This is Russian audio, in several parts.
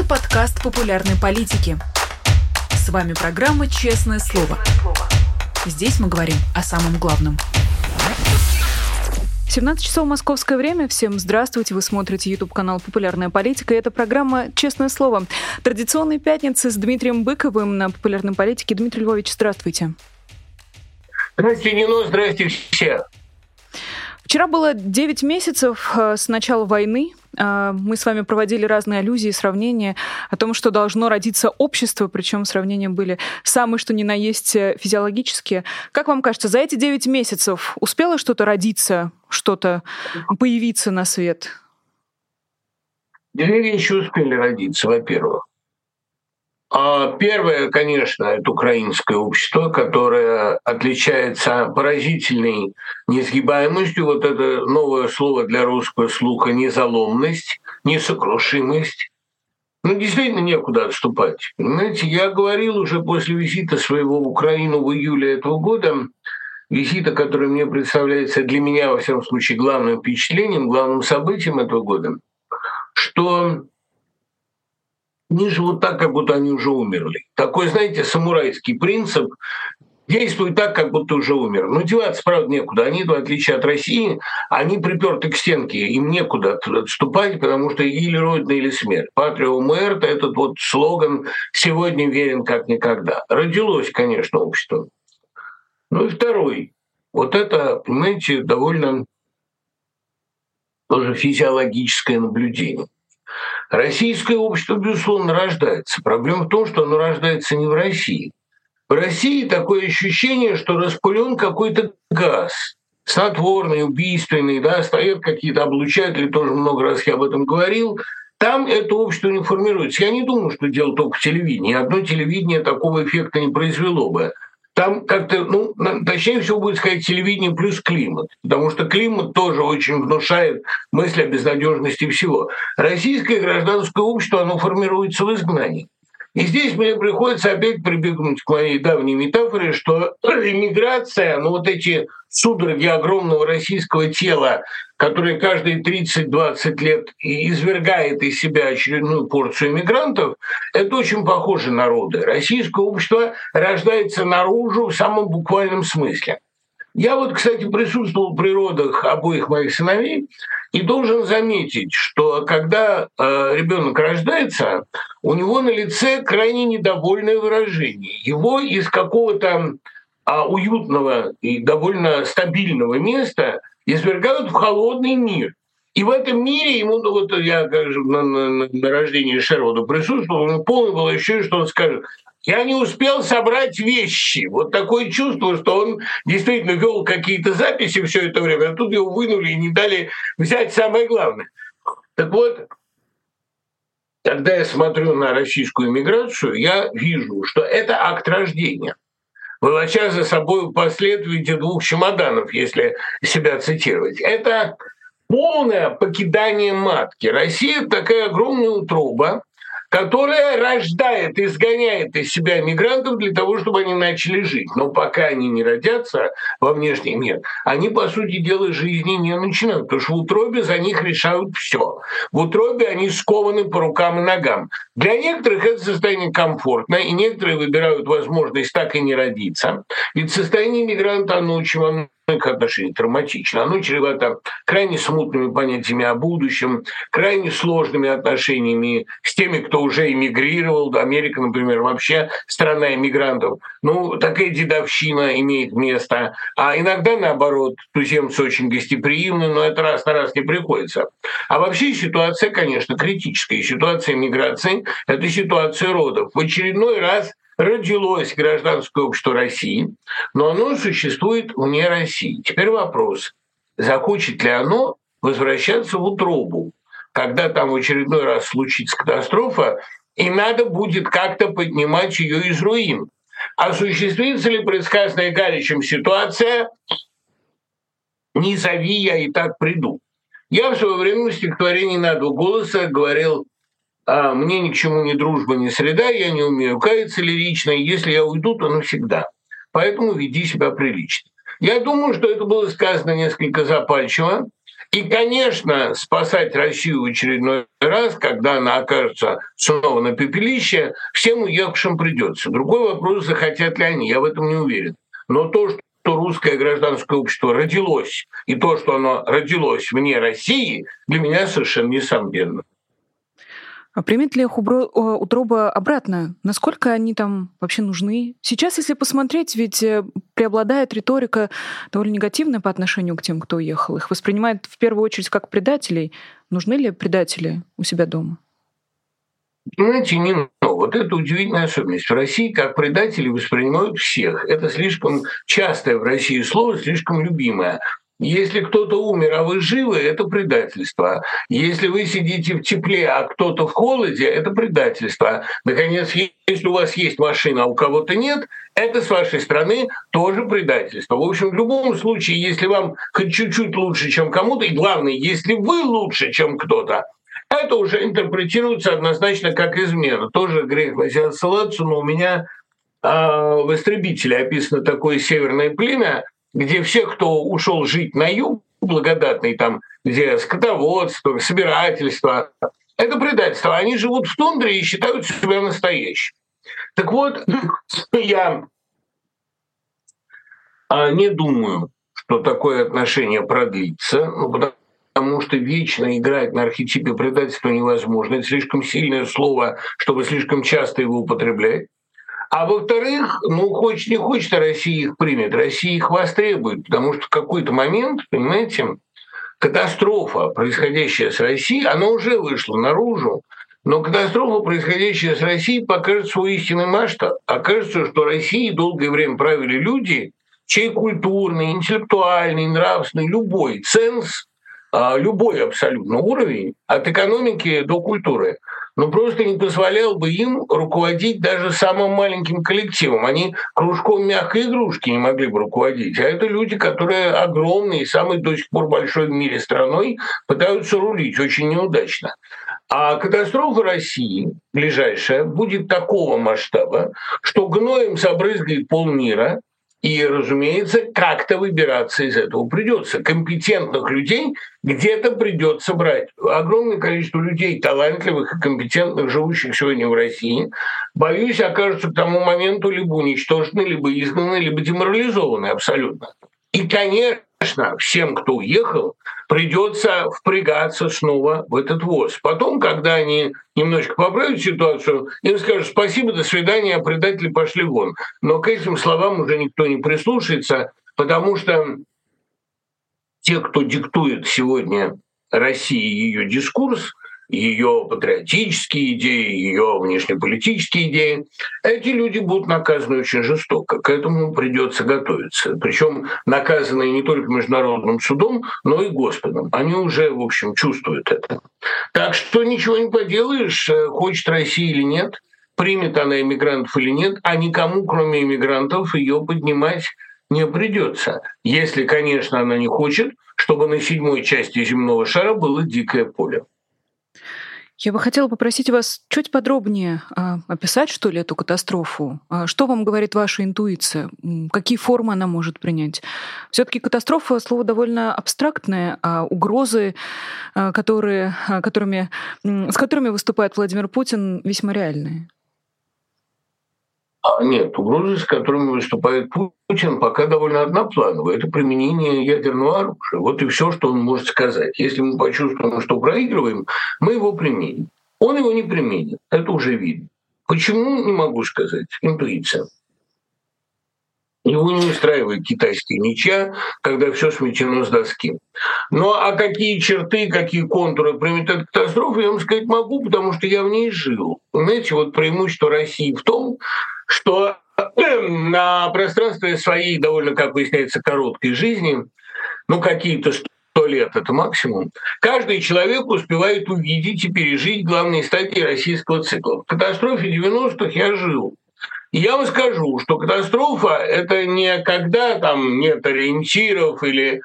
Это подкаст популярной политики. С вами программа «Честное слово». Здесь мы говорим о самом главном. 17 часов московское время. Всем здравствуйте. Вы смотрите YouTube-канал «Популярная политика». И это программа «Честное слово». Традиционные пятницы с Дмитрием Быковым на «Популярной политике». Дмитрий Львович, здравствуйте. Здравствуйте, Нино, здравствуйте все. Вчера было 9 месяцев э, с начала войны. Э, мы с вами проводили разные аллюзии, сравнения о том, что должно родиться общество, причем сравнения были самые, что ни на есть, э, физиологические. Как вам кажется, за эти 9 месяцев успело что-то родиться, что-то появиться на свет? Две вещи успели родиться, во-первых. А первое, конечно, это украинское общество, которое отличается поразительной несгибаемостью. Вот это новое слово для русского слуха – незаломность, несокрушимость. Ну, действительно, некуда отступать. Понимаете, я говорил уже после визита своего в Украину в июле этого года, визита, который мне представляется для меня, во всяком случае, главным впечатлением, главным событием этого года, что они живут так, как будто они уже умерли. Такой, знаете, самурайский принцип действует так, как будто уже умер. Но деваться, правда, некуда. Они, в отличие от России, они приперты к стенке. Им некуда отступать, потому что или Родина, или смерть. Патрио Муэрта – этот вот слоган сегодня верен как никогда. Родилось, конечно, общество. Ну и второй. Вот это, понимаете, довольно тоже физиологическое наблюдение – Российское общество, безусловно, рождается. Проблема в том, что оно рождается не в России. В России такое ощущение, что распылен какой-то газ, снотворный, убийственный, да, стоят какие-то облучатели, тоже много раз я об этом говорил. Там это общество не формируется. Я не думаю, что дело только в телевидении. Одно телевидение такого эффекта не произвело бы там как-то, ну, точнее всего будет сказать телевидение плюс климат, потому что климат тоже очень внушает мысль о безнадежности всего. Российское гражданское общество, оно формируется в изгнании. И здесь мне приходится опять прибегнуть к моей давней метафоре, что иммиграция, ну вот эти судороги огромного российского тела, которые каждые 30-20 лет извергает из себя очередную порцию иммигрантов, это очень похоже на роды. Российское общество рождается наружу в самом буквальном смысле. Я вот, кстати, присутствовал при родах обоих моих сыновей и должен заметить, что когда э, ребенок рождается, у него на лице крайне недовольное выражение. Его из какого-то а, уютного и довольно стабильного места извергают в холодный мир. И в этом мире ему, ну, вот я как же, на, на, на рождении Шервуда присутствовал, ему полное было ощущение, что он скажет, я не успел собрать вещи. Вот такое чувство, что он действительно вел какие-то записи все это время, а тут его вынули и не дали взять самое главное. Так вот, когда я смотрю на российскую иммиграцию, я вижу, что это акт рождения волоча за собой последствия двух чемоданов, если себя цитировать. Это полное покидание матки. Россия такая огромная утроба, которая рождает, изгоняет из себя мигрантов для того, чтобы они начали жить. Но пока они не родятся во внешний мир, они, по сути дела, жизни не начинают, потому что в утробе за них решают все. В утробе они скованы по рукам и ногам. Для некоторых это состояние комфортно, и некоторые выбирают возможность так и не родиться. Ведь состояние мигранта, оно очень во к отношению травматично. Оно чревато крайне смутными понятиями о будущем, крайне сложными отношениями с теми, кто уже эмигрировал. Америка, например, вообще страна иммигрантов. Ну, такая дедовщина имеет место. А иногда, наоборот, туземцы очень гостеприимны, но это раз на раз не приходится. А вообще ситуация, конечно, критическая. Ситуация миграции – это ситуация родов. В очередной раз родилось гражданское общество России, но оно существует вне России. Теперь вопрос, захочет ли оно возвращаться в утробу, когда там в очередной раз случится катастрофа, и надо будет как-то поднимать ее из руин. Осуществится ли предсказанная Галичем ситуация «Не зови, я и так приду». Я в свое время в стихотворении «На два голоса» говорил а мне ни к чему ни дружба, ни среда, я не умею каяться лирично, и если я уйду, то навсегда. Поэтому веди себя прилично. Я думаю, что это было сказано несколько запальчиво, И, конечно, спасать Россию в очередной раз, когда она окажется снова на пепелище, всем уехавшим придется. Другой вопрос, захотят ли они, я в этом не уверен. Но то, что русское гражданское общество родилось, и то, что оно родилось вне России, для меня совершенно несомненно. А примет ли их утроба обратно? Насколько они там вообще нужны? Сейчас, если посмотреть, ведь э, преобладает риторика довольно негативная по отношению к тем, кто уехал. Их воспринимают в первую очередь как предателей. Нужны ли предатели у себя дома? Понимаете, не но. Вот это удивительная особенность. В России как предатели воспринимают всех. Это слишком частое в России слово, слишком любимое. Если кто-то умер, а вы живы, это предательство. Если вы сидите в тепле, а кто-то в холоде, это предательство. Наконец, если у вас есть машина, а у кого-то нет, это с вашей стороны тоже предательство. В общем, в любом случае, если вам хоть чуть-чуть лучше, чем кому-то, и главное, если вы лучше, чем кто-то, это уже интерпретируется однозначно как измена. Тоже грех на себя ссылаться, но у меня э, в «Истребителе» описано такое северное племя, где все, кто ушел жить на юг, благодатный там, где скотоводство, собирательство, это предательство. Они живут в тундре и считают себя настоящим. Так вот, я а, не думаю, что такое отношение продлится, ну, потому что вечно играть на архетипе предательства невозможно. Это слишком сильное слово, чтобы слишком часто его употреблять. А во-вторых, ну, хочет не хочет, а Россия их примет. Россия их востребует, потому что в какой-то момент, понимаете, катастрофа, происходящая с Россией, она уже вышла наружу, но катастрофа, происходящая с Россией, покажет свой истинный масштаб. Окажется, что Россией долгое время правили люди, чей культурный, интеллектуальный, нравственный, любой ценз, любой абсолютно уровень, от экономики до культуры – но просто не позволял бы им руководить даже самым маленьким коллективом. Они кружком мягкой игрушки не могли бы руководить. А это люди, которые огромные, самой до сих пор большой в мире страной, пытаются рулить очень неудачно. А катастрофа России ближайшая будет такого масштаба, что гноем забрызгает полмира, и, разумеется, как-то выбираться из этого придется. Компетентных людей где-то придется брать. Огромное количество людей, талантливых и компетентных, живущих сегодня в России, боюсь, окажутся к тому моменту либо уничтожены, либо изгнаны, либо деморализованы абсолютно. И, конечно, всем, кто уехал, придется впрягаться снова в этот ВОЗ. Потом, когда они немножечко поправят ситуацию, им скажут спасибо, до свидания, а предатели пошли вон. Но к этим словам уже никто не прислушается, потому что те, кто диктует сегодня России ее дискурс, ее патриотические идеи, ее внешнеполитические идеи, эти люди будут наказаны очень жестоко. К этому придется готовиться. Причем наказаны не только международным судом, но и Господом. Они уже, в общем, чувствуют это. Так что ничего не поделаешь, э, хочет Россия или нет, примет она иммигрантов или нет, а никому, кроме иммигрантов, ее поднимать не придется. Если, конечно, она не хочет, чтобы на седьмой части земного шара было дикое поле. Я бы хотела попросить вас чуть подробнее а, описать, что ли, эту катастрофу. А, что вам говорит ваша интуиция? Какие формы она может принять? Все-таки катастрофа слово довольно абстрактное, а угрозы, а, которые, которыми, с которыми выступает Владимир Путин, весьма реальные. А нет, угрозы, с которыми выступает Путин, пока довольно одноплановые. Это применение ядерного оружия. Вот и все, что он может сказать. Если мы почувствуем, что проигрываем, мы его применим. Он его не применит. Это уже видно. Почему, не могу сказать. Интуиция. Его не устраивает китайская ничья, когда все сметено с доски. Ну а какие черты, какие контуры примет эта катастрофа, я вам сказать могу, потому что я в ней жил. Знаете, вот преимущество России в том, что на пространстве своей довольно, как выясняется, короткой жизни, ну какие-то сто лет это максимум, каждый человек успевает увидеть и пережить главные стадии российского цикла. В катастрофе 90-х я жил. И я вам скажу, что катастрофа – это не когда там нет ориентиров или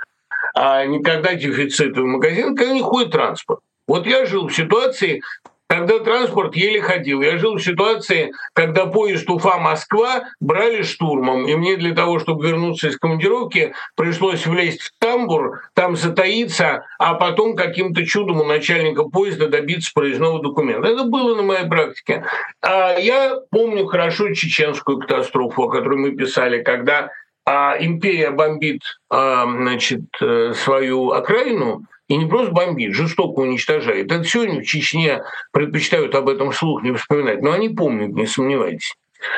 а, не когда дефицит в магазин, когда не ходит транспорт. Вот я жил в ситуации, когда транспорт еле ходил. Я жил в ситуации, когда поезд Уфа-Москва брали штурмом, и мне для того, чтобы вернуться из командировки, пришлось влезть в тамбур, там затаиться, а потом каким-то чудом у начальника поезда добиться проездного документа. Это было на моей практике. А я помню хорошо чеченскую катастрофу, о которой мы писали, когда а, империя бомбит а, значит, э, свою окраину, и не просто бомбит, жестоко уничтожает. Это сегодня в Чечне предпочитают об этом вслух не вспоминать, но они помнят, не сомневайтесь.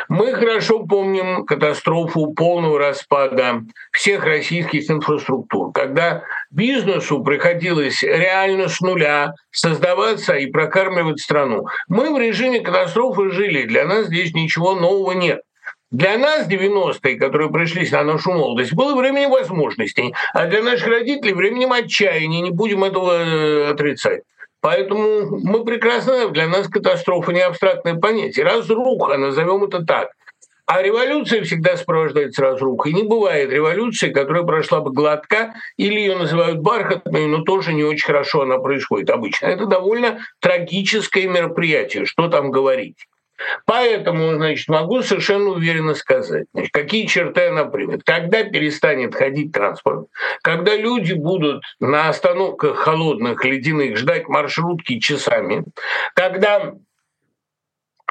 Мы хорошо помним катастрофу полного распада всех российских инфраструктур, когда бизнесу приходилось реально с нуля создаваться и прокармливать страну. Мы в режиме катастрофы жили, для нас здесь ничего нового нет. Для нас 90-е, которые пришлись на нашу молодость, было временем возможностей, а для наших родителей временем отчаяния, не будем этого э, отрицать. Поэтому мы прекрасно, для нас катастрофа не абстрактное понятие. Разруха, назовем это так. А революция всегда сопровождается разрухой. Не бывает революции, которая прошла бы гладко, или ее называют бархатной, но тоже не очень хорошо она происходит обычно. Это довольно трагическое мероприятие, что там говорить. Поэтому, значит, могу совершенно уверенно сказать, значит, какие черты она примет. Когда перестанет ходить транспорт, когда люди будут на остановках холодных, ледяных ждать маршрутки часами, когда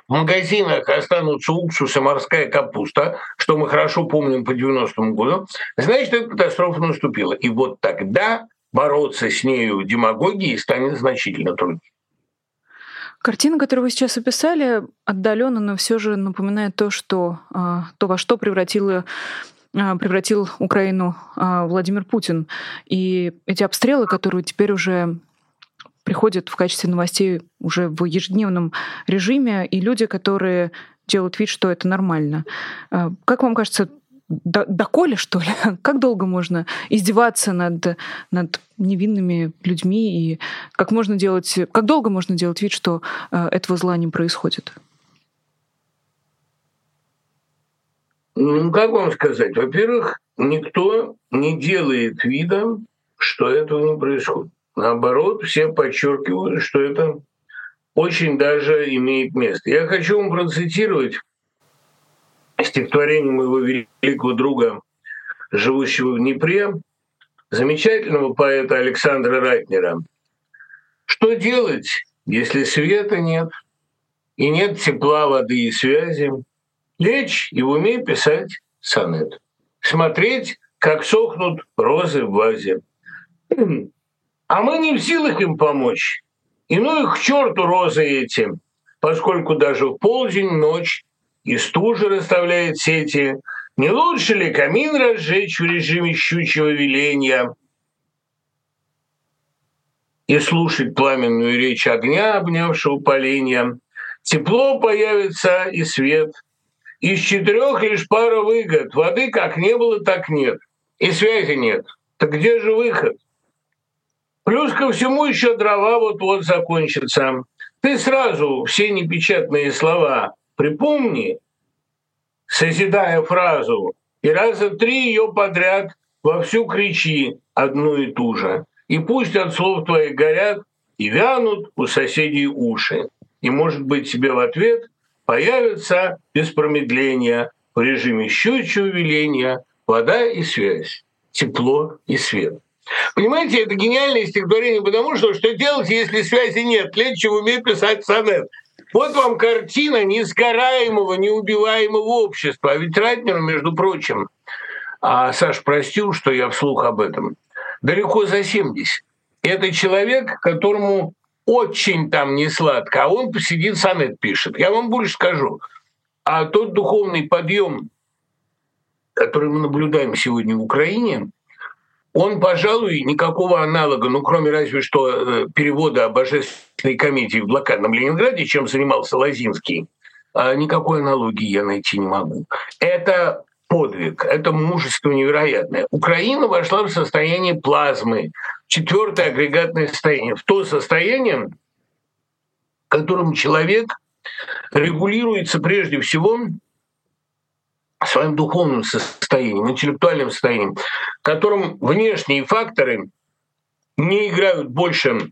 в магазинах останутся уксус и морская капуста, что мы хорошо помним по 90-му году, значит, эта катастрофа наступила. И вот тогда бороться с нею демагогией станет значительно труднее. Картина, которую вы сейчас описали, отдаленно, но все же напоминает то, что а, то, во что превратила а, превратил Украину а, Владимир Путин. И эти обстрелы, которые теперь уже приходят в качестве новостей уже в ежедневном режиме, и люди, которые делают вид, что это нормально. Как вам кажется, доколе, что ли? Как долго можно издеваться над, над невинными людьми и как можно делать, как долго можно делать вид, что э, этого зла не происходит? Ну, как вам сказать? Во-первых, никто не делает вида, что этого не происходит. Наоборот, все подчеркивают, что это очень даже имеет место. Я хочу вам процитировать стихотворение моего великого друга, живущего в Днепре, замечательного поэта Александра Райтнера. Что делать, если света нет, и нет тепла, воды и связи? Лечь и в уме писать сонет. Смотреть, как сохнут розы в вазе. А мы не в силах им помочь. И ну их к черту розы эти, поскольку даже в полдень, ночь и стужа расставляет сети. Не лучше ли камин разжечь в режиме щучьего веления и слушать пламенную речь огня, обнявшего поленья? Тепло появится и свет. Из четырех лишь пара выгод. Воды как не было, так нет. И связи нет. Так где же выход? Плюс ко всему еще дрова вот-вот закончатся. Ты сразу все непечатные слова Припомни, созидая фразу, и раза три ее подряд вовсю кричи одну и ту же. И пусть от слов твоих горят и вянут у соседей уши. И, может быть, тебе в ответ появится без промедления в режиме щучьего веления вода и связь, тепло и свет. Понимаете, это гениальное стихотворение, потому что что делать, если связи нет? Легче уметь писать сонет. Вот вам картина несгораемого, неубиваемого общества. А ведь Ратнер, между прочим, а Саш простил, что я вслух об этом, далеко за 70. Это человек, которому очень там не сладко, а он посидит, сонет пишет. Я вам больше скажу. А тот духовный подъем, который мы наблюдаем сегодня в Украине, он, пожалуй, никакого аналога, ну, кроме разве что э, перевода божественной комедии в блокадном Ленинграде, чем занимался Лазинский, а никакой аналогии я найти не могу. Это подвиг, это мужество невероятное. Украина вошла в состояние плазмы, четвертое агрегатное состояние, в то состояние, в котором человек регулируется прежде всего своим духовным состоянием, интеллектуальным состоянием, в котором внешние факторы не играют больше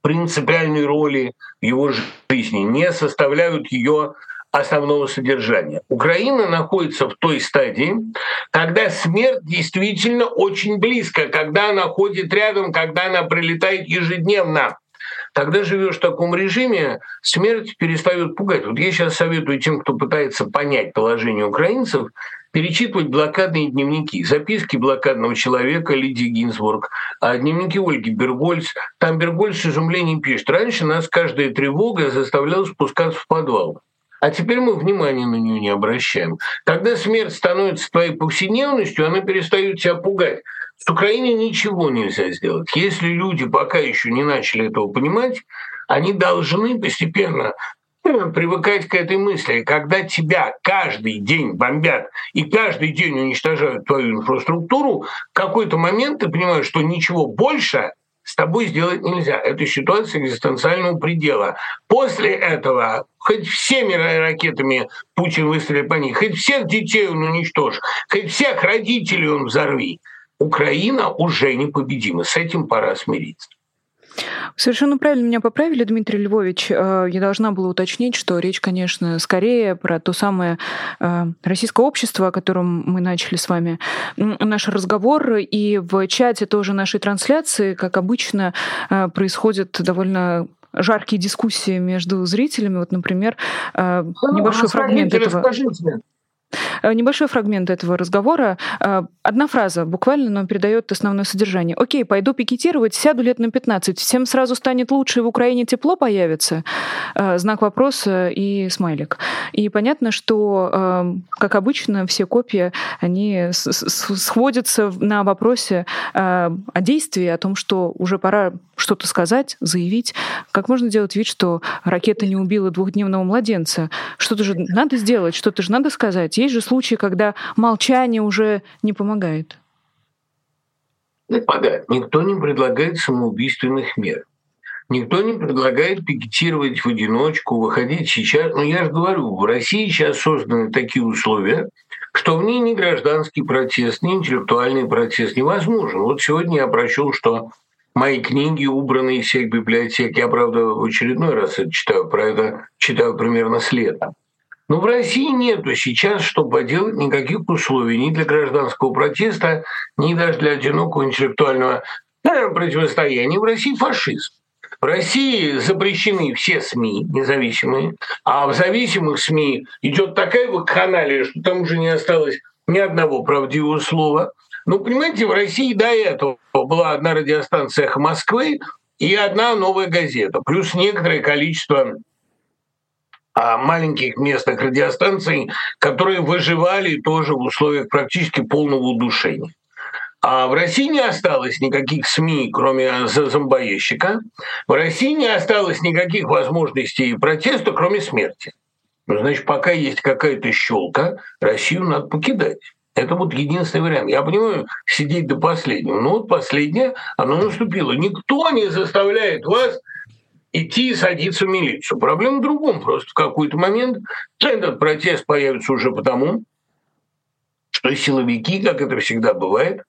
принципиальной роли в его жизни, не составляют ее основного содержания. Украина находится в той стадии, когда смерть действительно очень близко, когда она ходит рядом, когда она прилетает ежедневно. Когда живешь в таком режиме, смерть перестает пугать. Вот я сейчас советую тем, кто пытается понять положение украинцев, перечитывать блокадные дневники, записки блокадного человека Лидии Гинзбург, а дневники Ольги Бергольц. Там Бергольц с изумлением пишет, раньше нас каждая тревога заставляла спускаться в подвал. А теперь мы внимания на нее не обращаем. Когда смерть становится твоей повседневностью, она перестает тебя пугать. С Украиной ничего нельзя сделать. Если люди пока еще не начали этого понимать, они должны постепенно э, привыкать к этой мысли. Когда тебя каждый день бомбят и каждый день уничтожают твою инфраструктуру, в какой-то момент ты понимаешь, что ничего больше с тобой сделать нельзя. Это ситуация экзистенциального предела. После этого хоть всеми ракетами Путин выстрелит по них, хоть всех детей он уничтожит, хоть всех родителей он взорви. Украина уже непобедима. С этим пора смириться. Совершенно правильно меня поправили, Дмитрий Львович. Э, я должна была уточнить, что речь, конечно, скорее про то самое э, российское общество, о котором мы начали с вами наш разговор. И в чате тоже нашей трансляции, как обычно, э, происходят довольно жаркие дискуссии между зрителями. Вот, например, небольшой фрагмент этого. Расскажите. Э, небольшой фрагмент этого разговора. Э, одна фраза буквально, но передает основное содержание. Окей, пойду пикетировать, сяду лет на 15. Всем сразу станет лучше, и в Украине тепло появится. Э, знак вопроса и смайлик. И понятно, что, как обычно, все копии, они сходятся на вопросе о действии, о том, что уже пора что-то сказать, заявить. Как можно делать вид, что ракета не убила двухдневного младенца? Что-то же надо сделать, что-то же надо сказать. Есть же случаи, когда молчание уже не помогает. Не помогает. Никто не предлагает самоубийственных мер. Никто не предлагает пикетировать в одиночку, выходить сейчас. Но я же говорю, в России сейчас созданы такие условия, что в ней ни гражданский протест, ни интеллектуальный протест невозможен. Вот сегодня я прочел, что мои книги убраны из всех библиотек. Я, правда, в очередной раз это читаю, про это читаю примерно с лета. Но в России нету сейчас, чтобы поделать, никаких условий ни для гражданского протеста, ни даже для одинокого интеллектуального э, противостояния. В России фашизм. В России запрещены все СМИ независимые, а в зависимых СМИ идет такая вакханалия, что там уже не осталось ни одного правдивого слова. Ну, понимаете, в России до этого была одна радиостанция «Эхо Москвы» и одна новая газета, плюс некоторое количество маленьких местных радиостанций, которые выживали тоже в условиях практически полного удушения. А в России не осталось никаких СМИ, кроме зомбоещика. В России не осталось никаких возможностей протеста, кроме смерти. Ну, значит, пока есть какая-то щелка, Россию надо покидать. Это вот единственный вариант. Я понимаю, сидеть до последнего. Но вот последнее, оно наступило. Никто не заставляет вас идти и садиться в милицию. Проблема в другом. Просто в какой-то момент этот протест появится уже потому, что силовики, как это всегда бывает,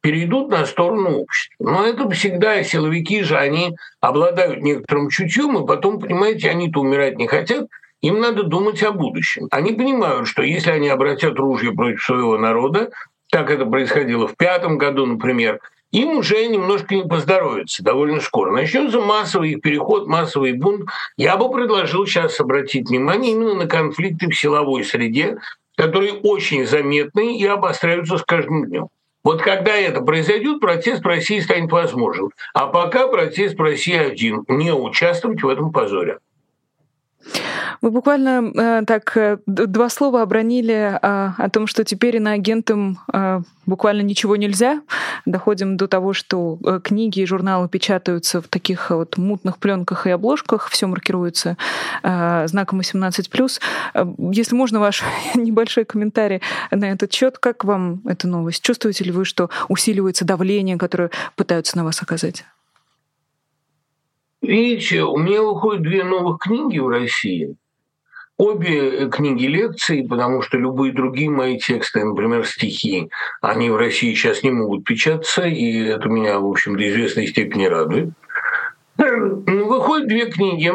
перейдут на сторону общества. Но это всегда силовики же, они обладают некоторым чутьем, и потом, понимаете, они-то умирать не хотят, им надо думать о будущем. Они понимают, что если они обратят ружье против своего народа, как это происходило в пятом году, например, им уже немножко не поздоровится довольно скоро. Начнется массовый переход, массовый бунт. Я бы предложил сейчас обратить внимание именно на конфликты в силовой среде, которые очень заметны и обостряются с каждым днем. Вот когда это произойдет, протест в России станет возможен. А пока протест в России один – не участвовать в этом позоре. Вы буквально э, так э, два слова обронили э, о том, что теперь иноагентам э, буквально ничего нельзя. Доходим до того, что книги и журналы печатаются в таких вот мутных пленках и обложках, все маркируется э, знаком 18+. Э, если можно, ваш небольшой комментарий на этот счет. Как вам эта новость? Чувствуете ли вы, что усиливается давление, которое пытаются на вас оказать? Видите, у меня выходят две новых книги в России. Обе книги лекций, потому что любые другие мои тексты, например, стихи, они в России сейчас не могут печататься, и это меня, в общем, до известной степени радует. выходят две книги.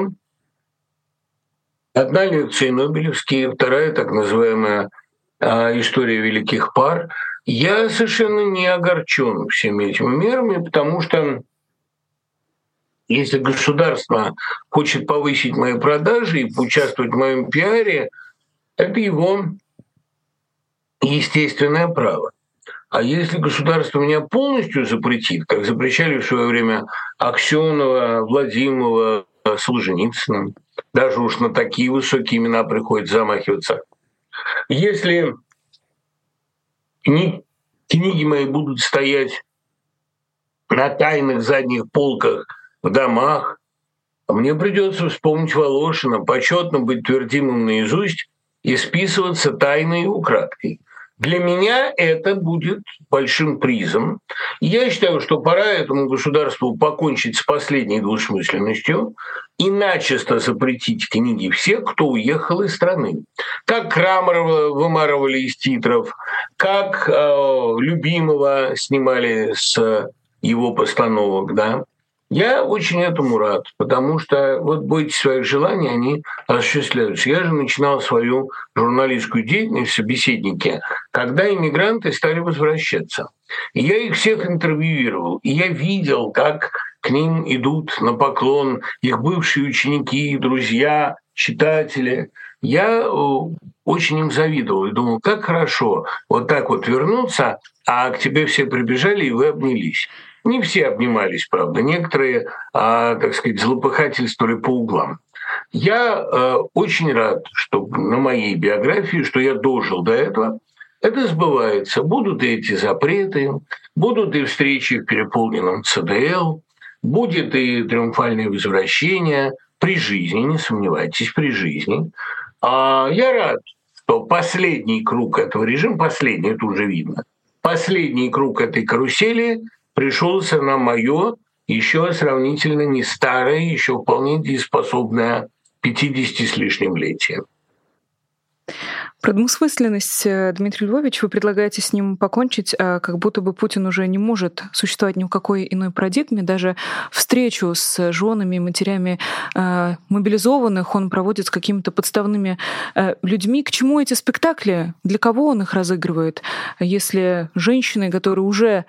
Одна лекция Нобелевские, вторая так называемая а, «История великих пар». Я совершенно не огорчен всеми этими мерами, потому что если государство хочет повысить мои продажи и поучаствовать в моем пиаре, это его естественное право. А если государство меня полностью запретит, как запрещали в свое время Аксенова, Владимирова, Солженицына, даже уж на такие высокие имена приходится замахиваться. Если книги мои будут стоять на тайных задних полках в домах, мне придется вспомнить Волошина, почетно быть твердимым наизусть и списываться тайной украдкой. Для меня это будет большим призом. Я считаю, что пора этому государству покончить с последней двусмысленностью и начисто запретить книги всех, кто уехал из страны. Как Крамарова вымарывали из титров, как э, любимого снимали с его постановок, да. Я очень этому рад, потому что вот бойтесь своих желаний, они осуществляются. Я же начинал свою журналистскую деятельность в собеседнике, когда иммигранты стали возвращаться. И я их всех интервьюировал, и я видел, как к ним идут на поклон их бывшие ученики, друзья, читатели. Я э, очень им завидовал и думал, как хорошо вот так вот вернуться, а к тебе все прибежали, и вы обнялись. Не все обнимались, правда, некоторые, а, так сказать, злопыхательствовали по углам. Я э, очень рад, что на моей биографии, что я дожил до этого, это сбывается. Будут и эти запреты, будут и встречи в переполненном ЦДЛ, будет и триумфальное возвращение при жизни, не сомневайтесь, при жизни. А я рад, что последний круг этого режима, последний, это уже видно, последний круг этой карусели пришелся на мое еще сравнительно не старое, еще вполне дееспособное 50 с лишним летие. Про двусмысленность, э, Дмитрий Львович, вы предлагаете с ним покончить, а как будто бы Путин уже не может существовать ни в какой иной парадигме. Даже встречу с женами и матерями э, мобилизованных он проводит с какими-то подставными э, людьми. К чему эти спектакли? Для кого он их разыгрывает? Если женщины, которые уже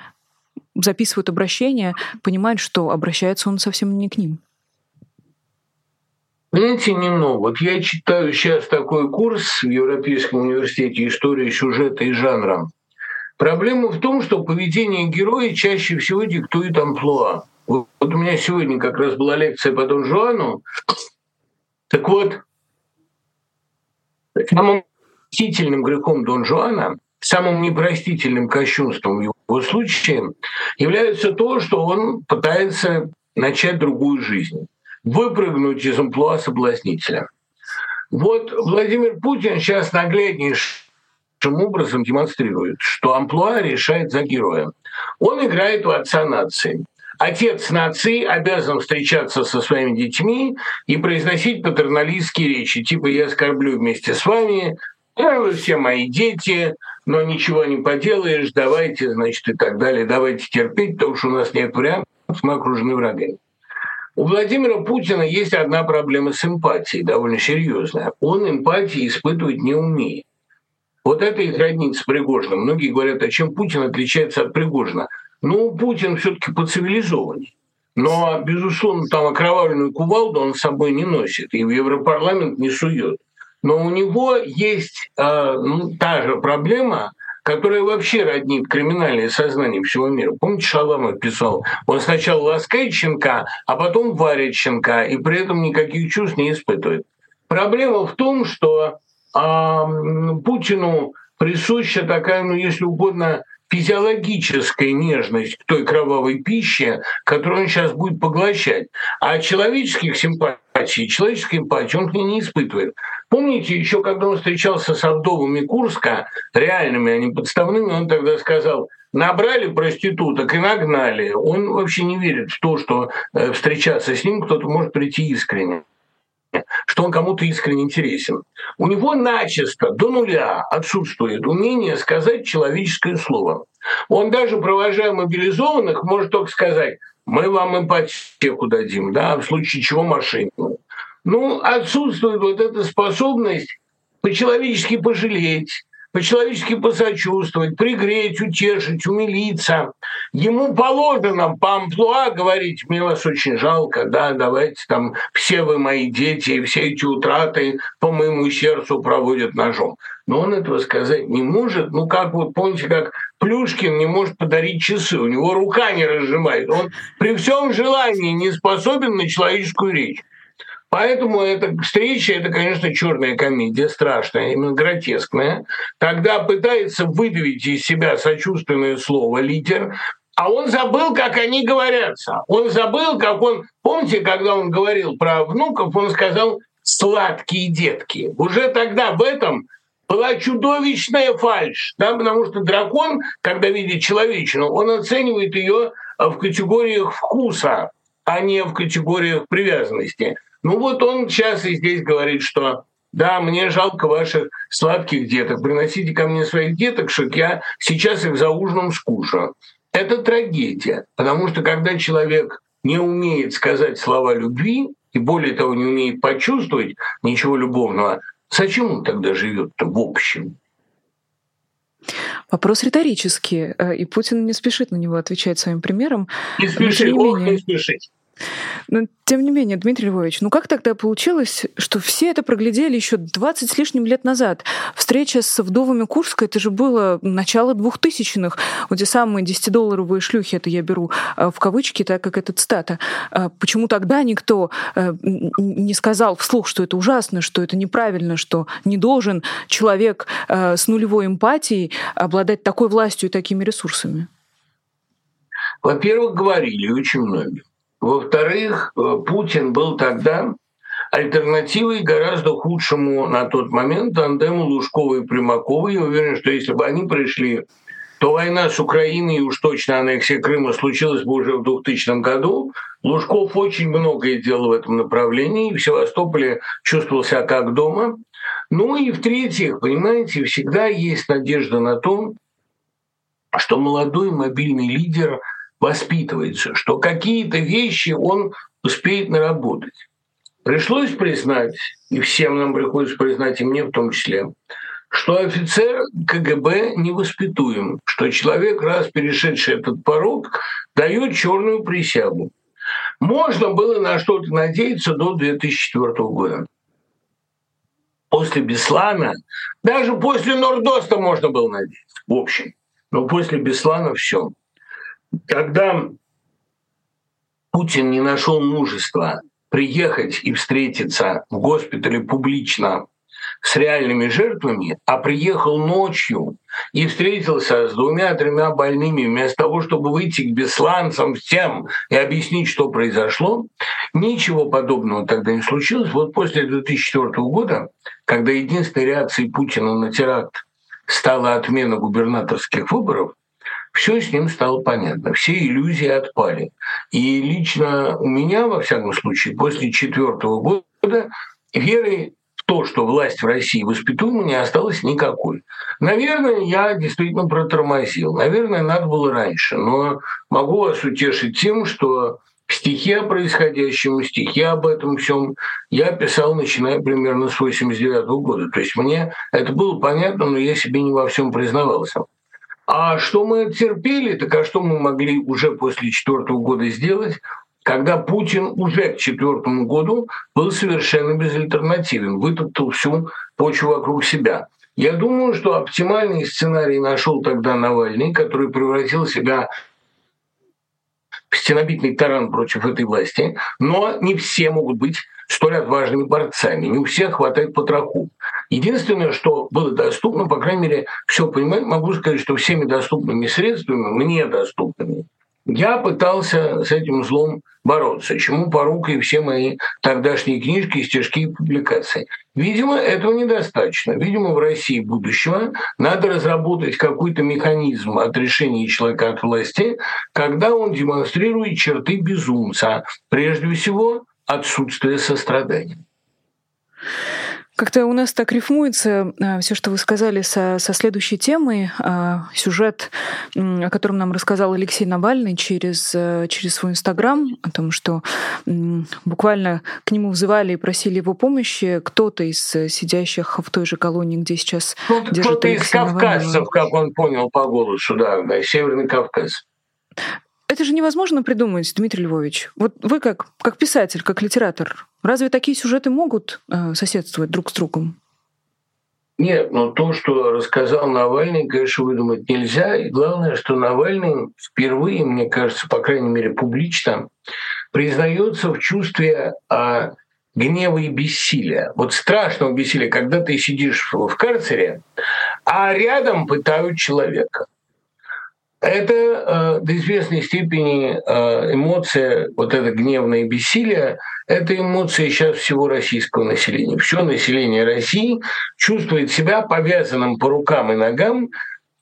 записывают обращение, понимают, что обращается он совсем не к ним. Понимаете, не ну, вот я читаю сейчас такой курс в Европейском университете «История сюжета и жанра». Проблема в том, что поведение героя чаще всего диктует амплуа. Вот у меня сегодня как раз была лекция по Дон Жуану. Так вот, самым мстительным грехом Дон Жуана, самым непростительным кощунством его случае является то, что он пытается начать другую жизнь выпрыгнуть из амплуа соблазнителя. Вот Владимир Путин сейчас нагляднейшим образом демонстрирует, что амплуа решает за героя. Он играет в отца нации. Отец нации обязан встречаться со своими детьми и произносить патерналистские речи, типа «я оскорблю вместе с вами», все мои дети, но ничего не поделаешь, давайте, значит, и так далее, давайте терпеть, потому что у нас нет вариантов, мы окружены врагами. У Владимира Путина есть одна проблема с эмпатией, довольно серьезная. Он эмпатии испытывать не умеет. Вот это и роднит с Пригожиным. Многие говорят, а чем Путин отличается от Пригожина? Ну, Путин все таки поцивилизованней. Но, безусловно, там окровавленную кувалду он с собой не носит и в Европарламент не сует. Но у него есть э, ну, та же проблема, которая вообще роднит криминальное сознание всего мира. Помните, Шаламов писал, он сначала ласкает щенка, а потом варит щенка, и при этом никаких чувств не испытывает. Проблема в том, что а, Путину присуща такая, ну, если угодно, физиологическая нежность к той кровавой пище, которую он сейчас будет поглощать. А человеческих симпатий, человеческой эмпатии он к ней не испытывает. Помните, еще когда он встречался с Абдовыми Курска, реальными, а не подставными, он тогда сказал, набрали проституток и нагнали. Он вообще не верит в то, что э, встречаться с ним кто-то может прийти искренне что он кому-то искренне интересен. У него начисто до нуля отсутствует умение сказать человеческое слово. Он даже провожая мобилизованных может только сказать мы вам ипотеку дадим, да, в случае чего машину. Ну, отсутствует вот эта способность по-человечески пожалеть, по-человечески посочувствовать, пригреть, утешить, умилиться. Ему положено по амплуа говорить, мне вас очень жалко, да, давайте там все вы мои дети, и все эти утраты по моему сердцу проводят ножом. Но он этого сказать не может. Ну, как вот, помните, как Плюшкин не может подарить часы, у него рука не разжимает. Он при всем желании не способен на человеческую речь. Поэтому эта встреча, это, конечно, черная комедия, страшная, именно гротескная. Тогда пытается выдавить из себя сочувственное слово лидер, а он забыл, как они говорятся. Он забыл, как он... Помните, когда он говорил про внуков, он сказал «сладкие детки». Уже тогда в этом была чудовищная фальшь, да, потому что дракон, когда видит человечину, он оценивает ее в категориях вкуса, а не в категориях привязанности. Ну вот он сейчас и здесь говорит, что да, мне жалко ваших сладких деток, приносите ко мне своих деток, что я сейчас их за ужином скушаю. Это трагедия, потому что когда человек не умеет сказать слова любви, и более того, не умеет почувствовать ничего любовного, зачем он тогда живет в общем? Вопрос риторический, э, и Путин не спешит на него отвечать своим примером. Не спешит, ох, не спешить. Но, тем не менее, Дмитрий Львович, ну как тогда получилось, что все это проглядели еще 20 с лишним лет назад? Встреча с вдовами Курска, это же было начало двухтысячных. Вот те самые 10-долларовые шлюхи, это я беру э, в кавычки, так как это цитата. А почему тогда никто э, не сказал вслух, что это ужасно, что это неправильно, что не должен человек э, с нулевой эмпатией обладать такой властью и такими ресурсами? Во-первых, говорили очень многие. Во-вторых, э, Путин был тогда альтернативой гораздо худшему на тот момент тандему Лужкова и Примакова. Я уверен, что если бы они пришли, то война с Украиной и уж точно аннексия Крыма случилась бы уже в 2000 году. Лужков очень многое делал в этом направлении, и в Севастополе чувствовал себя как дома. Ну и в-третьих, понимаете, всегда есть надежда на то, что молодой мобильный лидер – воспитывается, что какие-то вещи он успеет наработать. Пришлось признать, и всем нам приходится признать, и мне в том числе, что офицер КГБ невоспитуем, что человек, раз перешедший этот порог, дает черную присягу. Можно было на что-то надеяться до 2004 года. После Беслана, даже после Нордоста можно было надеяться, в общем. Но после Беслана все когда Путин не нашел мужества приехать и встретиться в госпитале публично с реальными жертвами, а приехал ночью и встретился с двумя-тремя больными, вместо того, чтобы выйти к бесланцам всем и объяснить, что произошло, ничего подобного тогда не случилось. Вот после 2004 года, когда единственной реакцией Путина на теракт стала отмена губернаторских выборов, все с ним стало понятно, все иллюзии отпали. И лично у меня, во всяком случае, после четвертого года веры в то, что власть в России воспитуема, не осталось никакой. Наверное, я действительно протормозил. Наверное, надо было раньше. Но могу вас утешить тем, что стихи о происходящем, стихи об этом всем я писал, начиная примерно с 89 года. То есть мне это было понятно, но я себе не во всем признавался. А что мы терпели, так а что мы могли уже после четвертого года сделать, когда Путин уже к четвертому году был совершенно безальтернативен, вытоптал всю почву вокруг себя. Я думаю, что оптимальный сценарий нашел тогда Навальный, который превратил себя в стенобитный таран против этой власти, но не все могут быть столь отважными борцами. Не у всех хватает потроху. Единственное, что было доступно, по крайней мере, все понимаю, могу сказать, что всеми доступными средствами, мне доступными, я пытался с этим злом бороться, чему порука и все мои тогдашние книжки, стишки и публикации. Видимо, этого недостаточно. Видимо, в России будущего надо разработать какой-то механизм отрешения человека от власти, когда он демонстрирует черты безумца. Прежде всего, отсутствие сострадания. Как-то у нас так рифмуется э, все, что вы сказали со, со следующей темой. Э, сюжет, о котором нам рассказал Алексей Навальный через, э, через свой Инстаграм, о том, что буквально к нему взывали и просили его помощи кто-то из сидящих в той же колонии, где сейчас ну, Кто-то из кавказцев, Навального. как он понял по голосу, да, да, Северный Кавказ. Это же невозможно придумать, Дмитрий Львович. Вот вы как, как писатель, как литератор, разве такие сюжеты могут э, соседствовать друг с другом? Нет, но то, что рассказал Навальный, конечно, выдумать нельзя. И главное, что Навальный впервые, мне кажется, по крайней мере, публично признается в чувстве а, гнева и бессилия. Вот страшного бессилия, когда ты сидишь в карцере, а рядом пытают человека. Это э, до известной степени э, эмоция, вот это гневное бессилие, это эмоция сейчас всего российского населения. Все население России чувствует себя повязанным по рукам и ногам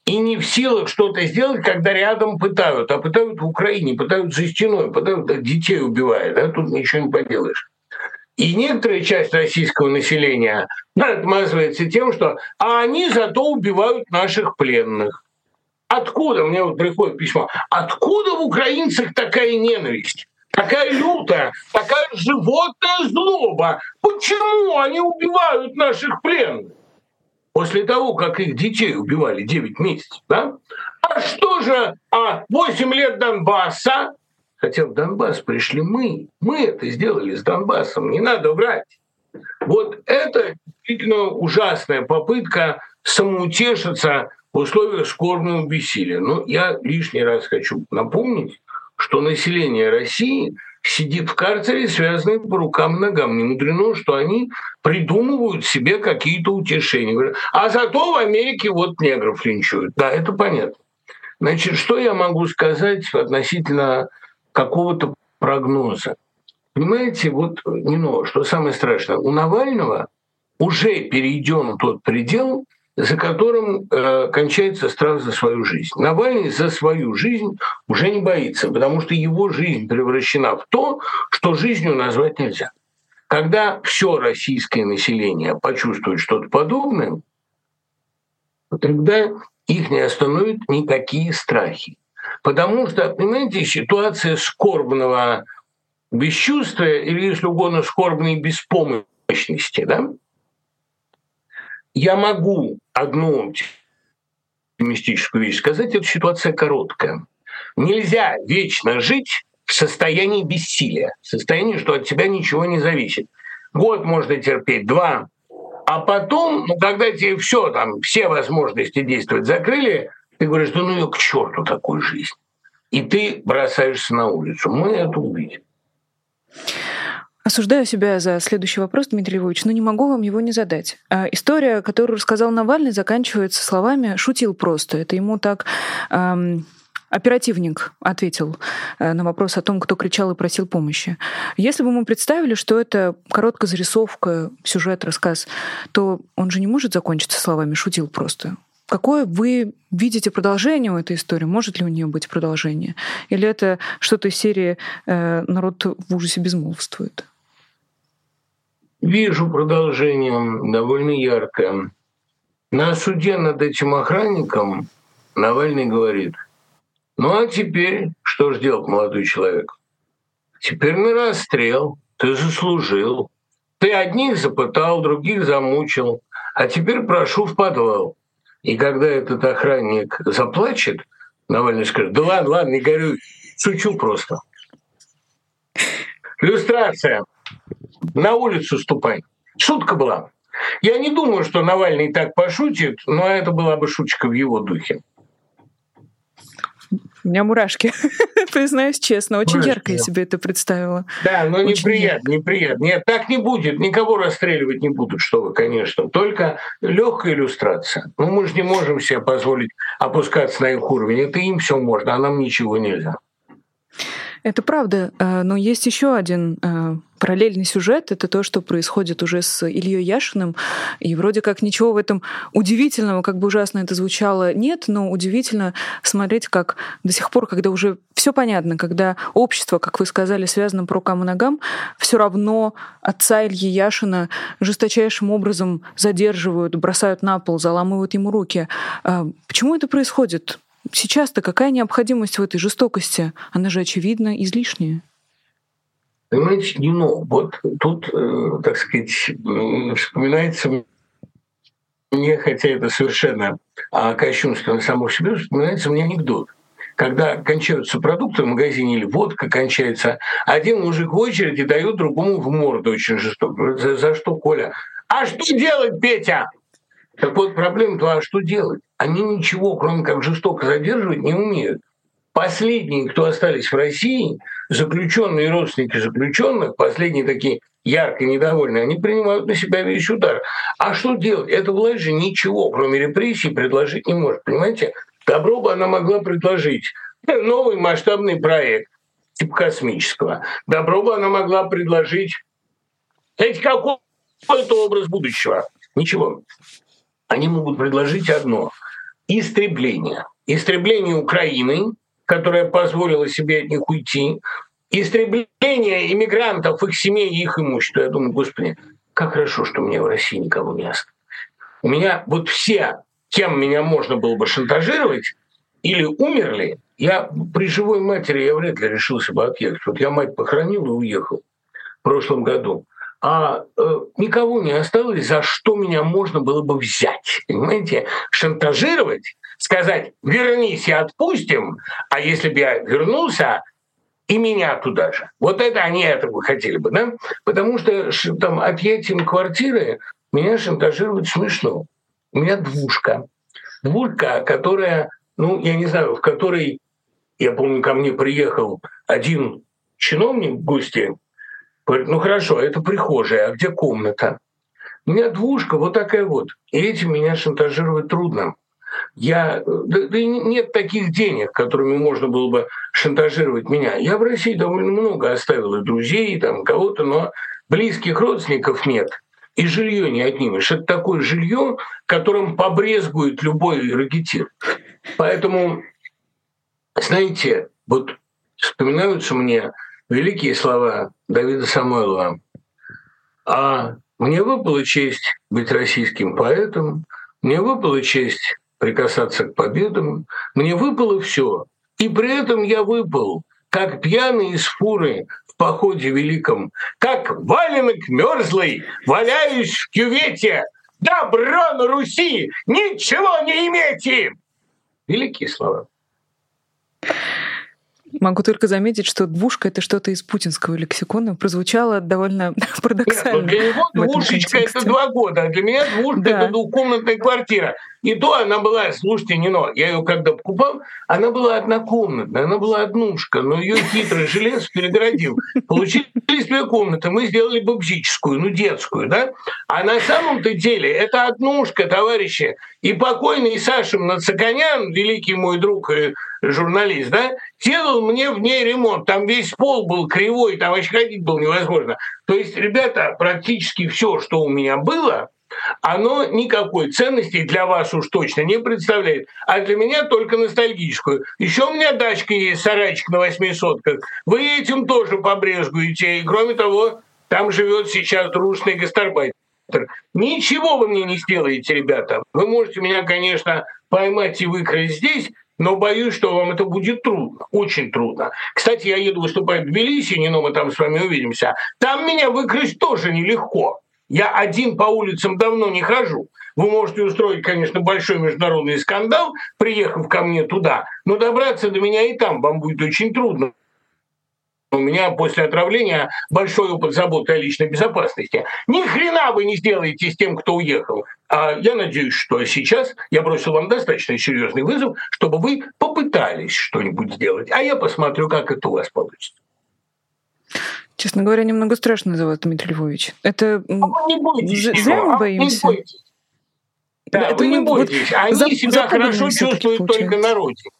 и не в силах что-то сделать, когда рядом пытают. А пытают в Украине, пытают за стеной, пытают детей убивают. Да? Тут ничего не поделаешь. И некоторая часть российского населения отмазывается тем, что а они зато убивают наших пленных. Откуда, мне вот приходит письмо, откуда в украинцах такая ненависть? Такая лютая, такая животная злоба. Почему они убивают наших пленных? После того, как их детей убивали 9 месяцев, да? А что же, а 8 лет Донбасса? Хотя в Донбасс пришли мы. Мы это сделали с Донбассом, не надо врать. Вот это действительно ужасная попытка самоутешиться в условиях скорбного бессилия. Но я лишний раз хочу напомнить, что население России сидит в карцере, связанное по рукам и ногам. Не мудрено, что они придумывают себе какие-то утешения. А зато в Америке вот негров линчуют. Да, это понятно. Значит, что я могу сказать относительно какого-то прогноза? Понимаете, вот не но, что самое страшное, у Навального уже перейден тот предел, за которым э, кончается страх за свою жизнь. Навальный за свою жизнь уже не боится, потому что его жизнь превращена в то, что жизнью назвать нельзя. Когда все российское население почувствует что-то подобное, тогда их не остановят никакие страхи. Потому что, понимаете, ситуация скорбного бесчувствия или, если угодно, скорбной беспомощности, да, я могу одну мистическую вещь сказать, эта ситуация короткая. Нельзя вечно жить в состоянии бессилия, в состоянии, что от тебя ничего не зависит. Год можно терпеть, два. А потом, ну, когда тебе все там, все возможности действовать закрыли, ты говоришь, да ну ее к черту такую жизнь. И ты бросаешься на улицу. Мы это увидим. Осуждаю себя за следующий вопрос, Дмитрий Львович, но не могу вам его не задать. А, история, которую рассказал Навальный, заканчивается словами «шутил просто». Это ему так эм, оперативник ответил э, на вопрос о том, кто кричал и просил помощи. Если бы мы представили, что это короткая зарисовка, сюжет, рассказ, то он же не может закончиться словами «шутил просто». Какое вы видите продолжение у этой истории? Может ли у нее быть продолжение? Или это что-то из серии э, «Народ в ужасе безмолвствует»? Вижу продолжение довольно яркое. На суде над этим охранником Навальный говорит, ну а теперь что ж делать, молодой человек? Теперь на расстрел, ты заслужил. Ты одних запытал, других замучил, а теперь прошу в подвал. И когда этот охранник заплачет, Навальный скажет, да ладно, ладно, не горюй, шучу просто. Иллюстрация на улицу ступай. Шутка была. Я не думаю, что Навальный так пошутит, но это была бы шутка в его духе. У меня мурашки, признаюсь честно. Очень мурашки. ярко я себе это представила. Да, но Очень неприятно, ярко. неприятно. Нет, так не будет. Никого расстреливать не будут, что вы, конечно. Только легкая иллюстрация. Ну, мы же не можем себе позволить опускаться на их уровень. Это им все можно, а нам ничего нельзя. Это правда, э, но есть еще один э, параллельный сюжет — это то, что происходит уже с Ильей Яшиным. И вроде как ничего в этом удивительного, как бы ужасно это звучало, нет, но удивительно смотреть, как до сих пор, когда уже все понятно, когда общество, как вы сказали, связано по рукам и ногам, все равно отца Ильи Яшина жесточайшим образом задерживают, бросают на пол, заламывают ему руки. А почему это происходит? Сейчас-то какая необходимость в этой жестокости? Она же, очевидно, излишняя. Понимаете, не но. Вот тут, э, так сказать, вспоминается мне, хотя это совершенно а, кощунственно само в себе, вспоминается мне анекдот. Когда кончаются продукты в магазине или водка кончается, один мужик в очереди дает другому в морду очень жестоко. За, за что, Коля? А что делать, Петя? Так вот, проблема-то, а что делать? Они ничего, кроме как жестоко задерживать, не умеют. Последние, кто остались в России, заключенные и родственники заключенных, последние такие ярко недовольные, они принимают на себя весь удар. А что делать? Эта власть же ничего, кроме репрессий, предложить не может. Понимаете? Добро бы она могла предложить новый масштабный проект типа космического. Добро бы она могла предложить знаете, какой-то образ будущего. Ничего. Они могут предложить одно – истребление. Истребление Украины, которая позволила себе от них уйти, истребление иммигрантов, их семей и их имущества. Я думаю, господи, как хорошо, что меня в России никого не осталось. У меня вот все, кем меня можно было бы шантажировать, или умерли, я при живой матери я вряд ли решился бы отъехать. Вот я мать похоронил и уехал в прошлом году. А э, никого не осталось, за что меня можно было бы взять. Понимаете? Шантажировать сказать, вернись и отпустим, а если бы я вернулся, и меня туда же. Вот это они этого хотели бы, да? Потому что там отъятием квартиры меня шантажировать смешно. У меня двушка. Двушка, которая, ну, я не знаю, в которой, я помню, ко мне приехал один чиновник в гости, говорит, ну хорошо, это прихожая, а где комната? У меня двушка вот такая вот. И этим меня шантажировать трудно. Я, да, да нет таких денег, которыми можно было бы шантажировать меня. Я в России довольно много оставил и друзей, там кого-то, но близких родственников нет. И жилье не отнимешь. Это такое жилье, которым побрезгует любой ракетир. Поэтому, знаете, вот вспоминаются мне великие слова Давида Самойлова. А мне выпала честь быть российским поэтом, мне выпала честь прикасаться к победам. Мне выпало все. И при этом я выпал, как пьяный из фуры в походе великом, как валенок мерзлый, валяюсь в кювете. Добро на Руси, ничего не имейте! Великие слова. Могу только заметить, что двушка — это что-то из путинского лексикона. Прозвучало довольно парадоксально. Нет, для него двушечка — это два года, а для меня двушка да. — это двухкомнатная квартира. И то она была, слушайте, не но, я ее когда покупал, она была однокомнатная, она была однушка, но ее хитрый желез перегородил. Получились две комнаты, мы сделали бабжическую, ну детскую, да? А на самом-то деле это однушка, товарищи. И покойный Саша Нацаканян, великий мой друг и журналист, да, делал мне в ней ремонт. Там весь пол был кривой, там вообще ходить было невозможно. То есть, ребята, практически все, что у меня было, оно никакой ценности для вас уж точно не представляет, а для меня только ностальгическую. Еще у меня дачка есть, сарайчик на восьми сотках. Вы этим тоже побрезгуете. И кроме того, там живет сейчас дружный гастарбайтер. Ничего вы мне не сделаете, ребята. Вы можете меня, конечно, поймать и выкрасть здесь, но боюсь, что вам это будет трудно, очень трудно. Кстати, я еду выступать в Тбилиси, не но мы там с вами увидимся. Там меня выкрасть тоже нелегко. Я один по улицам давно не хожу. Вы можете устроить, конечно, большой международный скандал, приехав ко мне туда, но добраться до меня и там вам будет очень трудно. У меня после отравления большой опыт заботы о личной безопасности. Ни хрена вы не сделаете с тем, кто уехал. А я надеюсь, что сейчас я бросил вам достаточно серьезный вызов, чтобы вы попытались что-нибудь сделать. А я посмотрю, как это у вас получится. Честно говоря, немного страшно за вас, Дмитрий Львович. Это а не бойтесь зря мы боимся. Не бойтесь. Да, это вы не бойтесь. Вот Они себя хорошо чувствуют только на родине.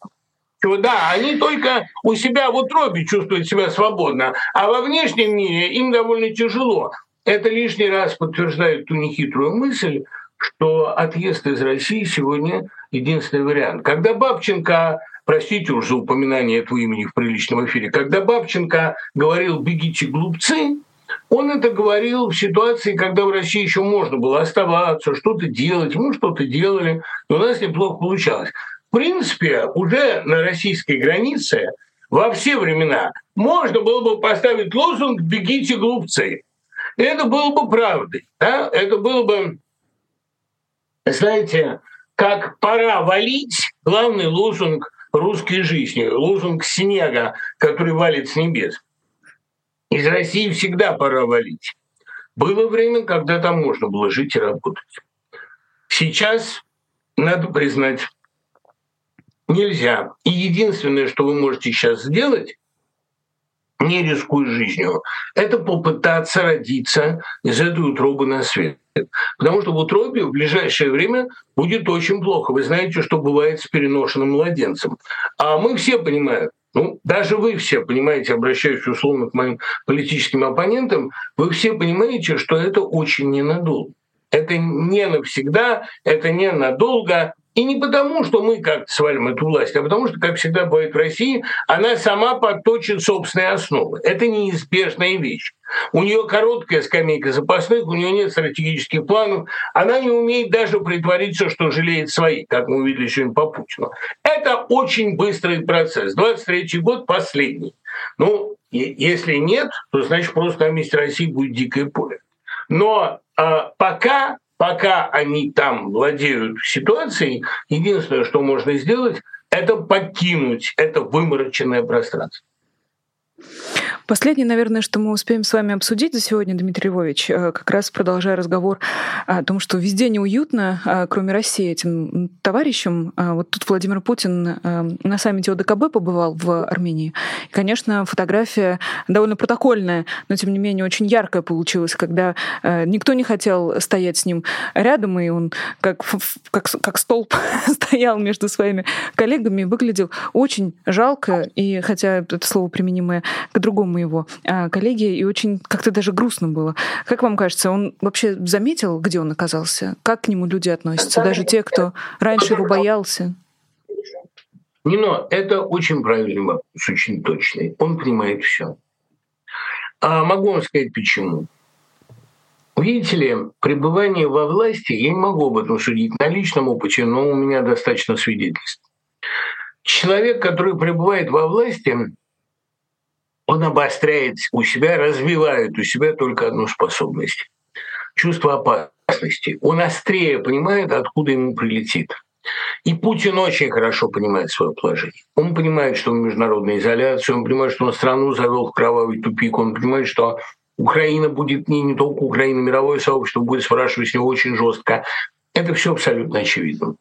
да, они только у себя в утробе чувствуют себя свободно, а во внешнем мире им довольно тяжело. Это лишний раз подтверждает ту нехитрую мысль, что отъезд из России сегодня единственный вариант. Когда Бабченко простите уж за упоминание этого имени в приличном эфире, когда Бабченко говорил «бегите, глупцы», он это говорил в ситуации, когда в России еще можно было оставаться, что-то делать. Мы что-то делали, но у нас неплохо получалось. В принципе, уже на российской границе во все времена можно было бы поставить лозунг «бегите, глупцы». Это было бы правдой. Да? Это было бы, знаете, как пора валить, главный лозунг русской жизни, лозунг снега, который валит с небес. Из России всегда пора валить. Было время, когда там можно было жить и работать. Сейчас, надо признать, нельзя. И единственное, что вы можете сейчас сделать, не рискуя жизнью, это попытаться родиться из этой утробы на свет. Потому что в утробе в ближайшее время будет очень плохо. Вы знаете, что бывает с переношенным младенцем. А мы все понимаем, ну, даже вы все понимаете, обращаясь условно к моим политическим оппонентам, вы все понимаете, что это очень ненадолго. Это не навсегда, это не надолго, и не потому, что мы как-то свалим эту власть, а потому что, как всегда бывает в России, она сама подточит собственные основы. Это неизбежная вещь. У нее короткая скамейка запасных, у нее нет стратегических планов, она не умеет даже притвориться, что жалеет свои, как мы увидели сегодня по Путину. Это очень быстрый процесс. 23 год последний. Ну, если нет, то значит просто на месте России будет дикое поле. Но а, пока пока они там владеют ситуацией, единственное, что можно сделать, это покинуть это вымороченное пространство. Последнее, наверное, что мы успеем с вами обсудить за сегодня, Дмитрий Львович, э, как раз продолжая разговор о том, что везде неуютно, а, кроме России, этим товарищам. А, вот тут Владимир Путин э, на саммите ОДКБ побывал в Армении. И, конечно, фотография довольно протокольная, но, тем не менее, очень яркая получилась, когда э, никто не хотел стоять с ним рядом, и он как, как, как столб стоял между своими коллегами выглядел очень жалко. И хотя это слово применимое к другому его а, коллеге, и очень как-то даже грустно было. Как вам кажется, он вообще заметил, где он оказался? Как к нему люди относятся? Даже те, кто раньше его боялся? Нино, это очень правильный вопрос, очень точный. Он понимает все. А могу вам сказать почему. Видите ли, пребывание во власти, я не могу об этом судить на личном опыте, но у меня достаточно свидетельств. Человек, который пребывает во власти, он обостряет у себя, развивает у себя только одну способность – чувство опасности. Он острее понимает, откуда ему прилетит. И Путин очень хорошо понимает свое положение. Он понимает, что он в международной изоляции, он понимает, что он страну завел в кровавый тупик, он понимает, что Украина будет не, не только Украина, мировое сообщество будет спрашивать с него очень жестко. Это все абсолютно очевидно.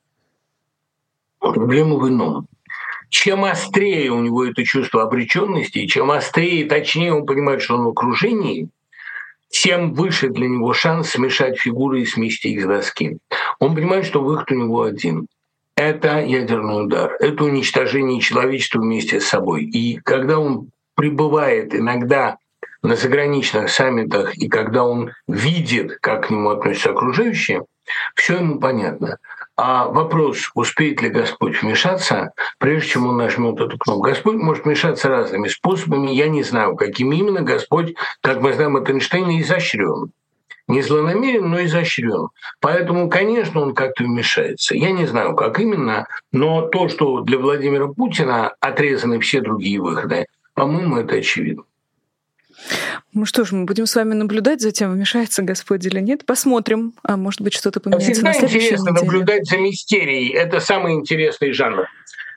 Проблема в ином чем острее у него это чувство обреченности, чем острее, точнее он понимает, что он в окружении, тем выше для него шанс смешать фигуры и смести их с доски. Он понимает, что выход у него один. Это ядерный удар, это уничтожение человечества вместе с собой. И когда он пребывает иногда на заграничных саммитах, и когда он видит, как к нему относятся окружающие, все ему понятно. А вопрос, успеет ли Господь вмешаться, прежде чем он нажмет эту кнопку. Господь может вмешаться разными способами. Я не знаю, каким именно Господь, как мы знаем от Эйнштейна, изощрен. Не злонамерен, но изощрен. Поэтому, конечно, он как-то вмешается. Я не знаю, как именно, но то, что для Владимира Путина отрезаны все другие выходы, по-моему, это очевидно. Ну что ж, мы будем с вами наблюдать за тем, вмешается Господь или нет. Посмотрим, а может быть что-то поменяется Всегда на следующей интересно неделе. наблюдать за мистерией. Это самый интересный жанр.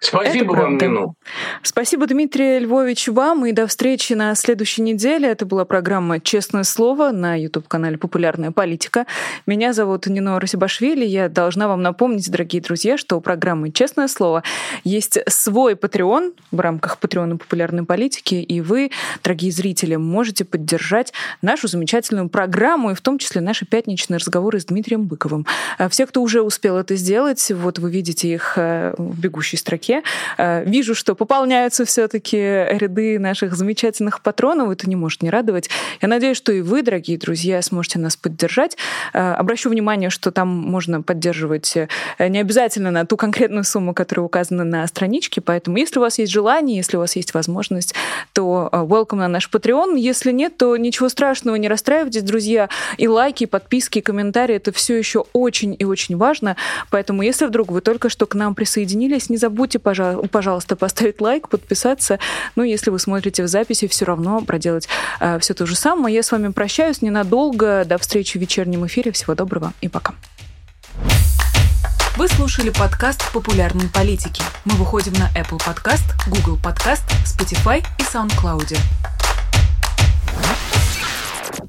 Спасибо Это вам, Нину. Спасибо, Дмитрий Львович, вам. И до встречи на следующей неделе. Это была программа «Честное слово» на YouTube-канале «Популярная политика». Меня зовут Нино Расибашвили. Я должна вам напомнить, дорогие друзья, что у программы «Честное слово» есть свой Patreon в рамках Патреона популярной политики, и вы, дорогие зрители, можете поддержать поддержать нашу замечательную программу, и в том числе наши пятничные разговоры с Дмитрием Быковым. Э, все, кто уже успел это сделать, вот вы видите их э, в бегущей строке. Вижу, что пополняются все-таки ряды наших замечательных патронов. Это не может не радовать. Я надеюсь, что и вы, дорогие друзья, сможете нас поддержать. Обращу внимание, что там можно поддерживать не обязательно на ту конкретную сумму, которая указана на страничке. Поэтому, если у вас есть желание, если у вас есть возможность, то welcome на наш Patreon. Если то ничего страшного, не расстраивайтесь, друзья. И лайки, и подписки, и комментарии — это все еще очень и очень важно. Поэтому, если вдруг вы только что к нам присоединились, не забудьте, пожалуйста, поставить лайк, подписаться. Ну, если вы смотрите в записи, все равно проделать э, все то же самое. Я с вами прощаюсь ненадолго. До встречи в вечернем эфире. Всего доброго и пока. Вы слушали подкаст «Популярные политики». Мы выходим на Apple Podcast, Google Podcast, Spotify и SoundCloud.